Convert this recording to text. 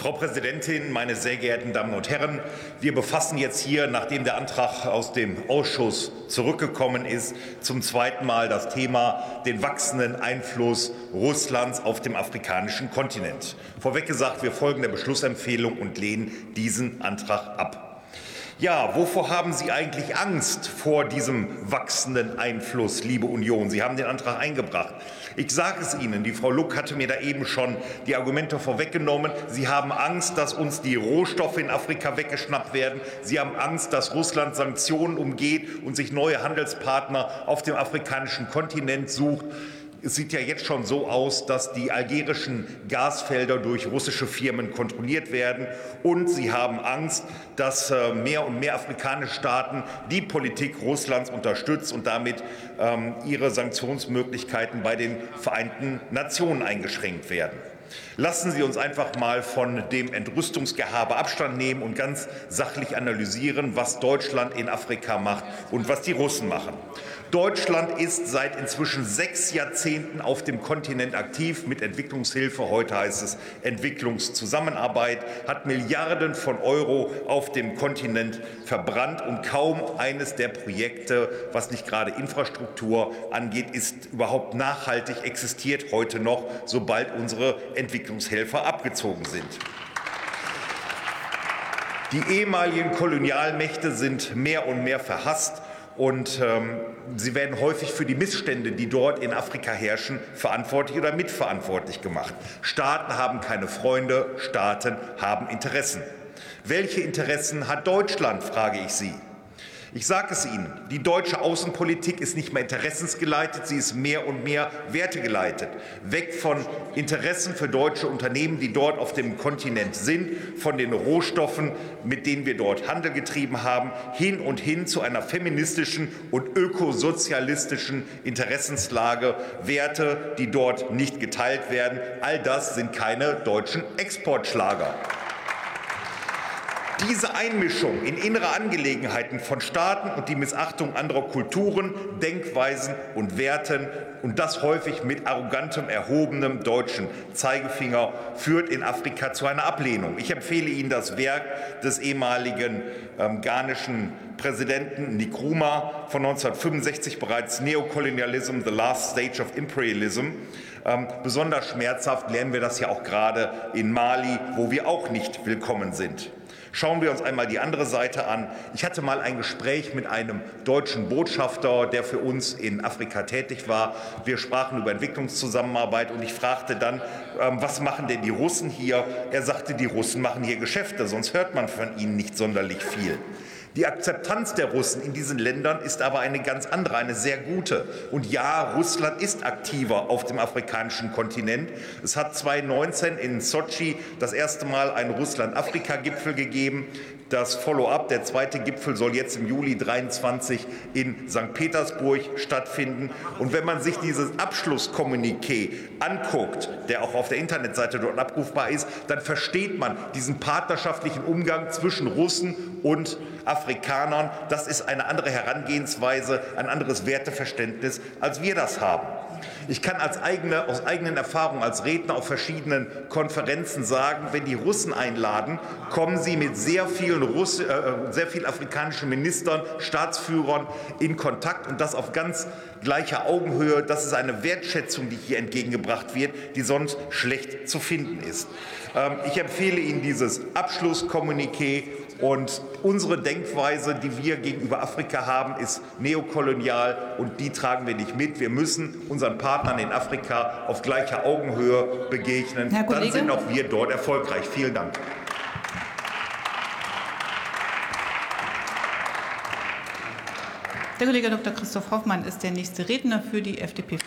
Frau Präsidentin, meine sehr geehrten Damen und Herren! Wir befassen jetzt hier, nachdem der Antrag aus dem Ausschuss zurückgekommen ist, zum zweiten Mal das Thema den wachsenden Einfluss Russlands auf dem afrikanischen Kontinent. Vorweg gesagt, wir folgen der Beschlussempfehlung und lehnen diesen Antrag ab. Ja, wovor haben Sie eigentlich Angst vor diesem wachsenden Einfluss, liebe Union? Sie haben den Antrag eingebracht. Ich sage es Ihnen, die Frau Luck hatte mir da eben schon die Argumente vorweggenommen. Sie haben Angst, dass uns die Rohstoffe in Afrika weggeschnappt werden. Sie haben Angst, dass Russland Sanktionen umgeht und sich neue Handelspartner auf dem afrikanischen Kontinent sucht. Es sieht ja jetzt schon so aus, dass die algerischen Gasfelder durch russische Firmen kontrolliert werden. Und sie haben Angst, dass äh, mehr und mehr afrikanische Staaten die Politik Russlands unterstützen und damit ähm, ihre Sanktionsmöglichkeiten bei den Vereinten Nationen eingeschränkt werden. Lassen Sie uns einfach mal von dem Entrüstungsgehabe Abstand nehmen und ganz sachlich analysieren, was Deutschland in Afrika macht und was die Russen machen. Deutschland ist seit inzwischen sechs Jahrzehnten auf dem Kontinent aktiv mit Entwicklungshilfe. Heute heißt es Entwicklungszusammenarbeit, hat Milliarden von Euro auf dem Kontinent verbrannt und kaum eines der Projekte, was nicht gerade Infrastruktur angeht, ist überhaupt nachhaltig, existiert heute noch, sobald unsere Entwicklungshelfer abgezogen sind. Die ehemaligen Kolonialmächte sind mehr und mehr verhasst und ähm, sie werden häufig für die Missstände, die dort in Afrika herrschen, verantwortlich oder mitverantwortlich gemacht. Staaten haben keine Freunde, Staaten haben Interessen. Welche Interessen hat Deutschland, frage ich Sie. Ich sage es Ihnen, die deutsche Außenpolitik ist nicht mehr interessensgeleitet, sie ist mehr und mehr wertegeleitet. Weg von Interessen für deutsche Unternehmen, die dort auf dem Kontinent sind, von den Rohstoffen, mit denen wir dort Handel getrieben haben, hin und hin zu einer feministischen und ökosozialistischen Interessenslage, Werte, die dort nicht geteilt werden. All das sind keine deutschen Exportschlager. Diese Einmischung in innere Angelegenheiten von Staaten und die Missachtung anderer Kulturen, Denkweisen und Werten und das häufig mit arrogantem, erhobenem deutschen Zeigefinger führt in Afrika zu einer Ablehnung. Ich empfehle Ihnen das Werk des ehemaligen ähm, ghanischen Präsidenten Nkrumah von 1965 bereits Neokolonialism, The Last Stage of Imperialism. Ähm, besonders schmerzhaft lernen wir das ja auch gerade in Mali, wo wir auch nicht willkommen sind. Schauen wir uns einmal die andere Seite an. Ich hatte mal ein Gespräch mit einem deutschen Botschafter, der für uns in Afrika tätig war. Wir sprachen über Entwicklungszusammenarbeit und ich fragte dann, ähm, was machen denn die Russen hier? Er sagte, die Russen machen hier Geschäfte, sonst hört man von ihnen nicht sonderlich viel. Die Akzeptanz der Russen in diesen Ländern ist aber eine ganz andere, eine sehr gute. Und ja, Russland ist aktiver auf dem afrikanischen Kontinent. Es hat 2019 in Sochi das erste Mal einen Russland-Afrika-Gipfel gegeben. Das Follow-up, der zweite Gipfel, soll jetzt im Juli 23 in St. Petersburg stattfinden. Und wenn man sich dieses Abschlusskommuniqué anguckt, der auch auf der Internetseite dort abrufbar ist, dann versteht man diesen partnerschaftlichen Umgang zwischen Russen und Afrikanern. Das ist eine andere Herangehensweise, ein anderes Werteverständnis, als wir das haben. Ich kann als eigene, aus eigenen Erfahrungen als Redner auf verschiedenen Konferenzen sagen, wenn die Russen einladen, kommen sie mit sehr vielen, Russ, äh, sehr vielen afrikanischen Ministern, Staatsführern in Kontakt und das auf ganz gleicher Augenhöhe. Das ist eine Wertschätzung, die hier entgegengebracht wird, die sonst schlecht zu finden ist. Ähm, ich empfehle Ihnen dieses Abschlusskommuniqué und unsere Denkweise, die wir gegenüber Afrika haben, ist neokolonial und die tragen wir nicht mit. Wir müssen unseren Partnern in Afrika auf gleicher Augenhöhe begegnen. Dann sind auch wir dort erfolgreich. Vielen Dank. Der Kollege Dr. Christoph Hoffmann ist der nächste Redner für die FDP.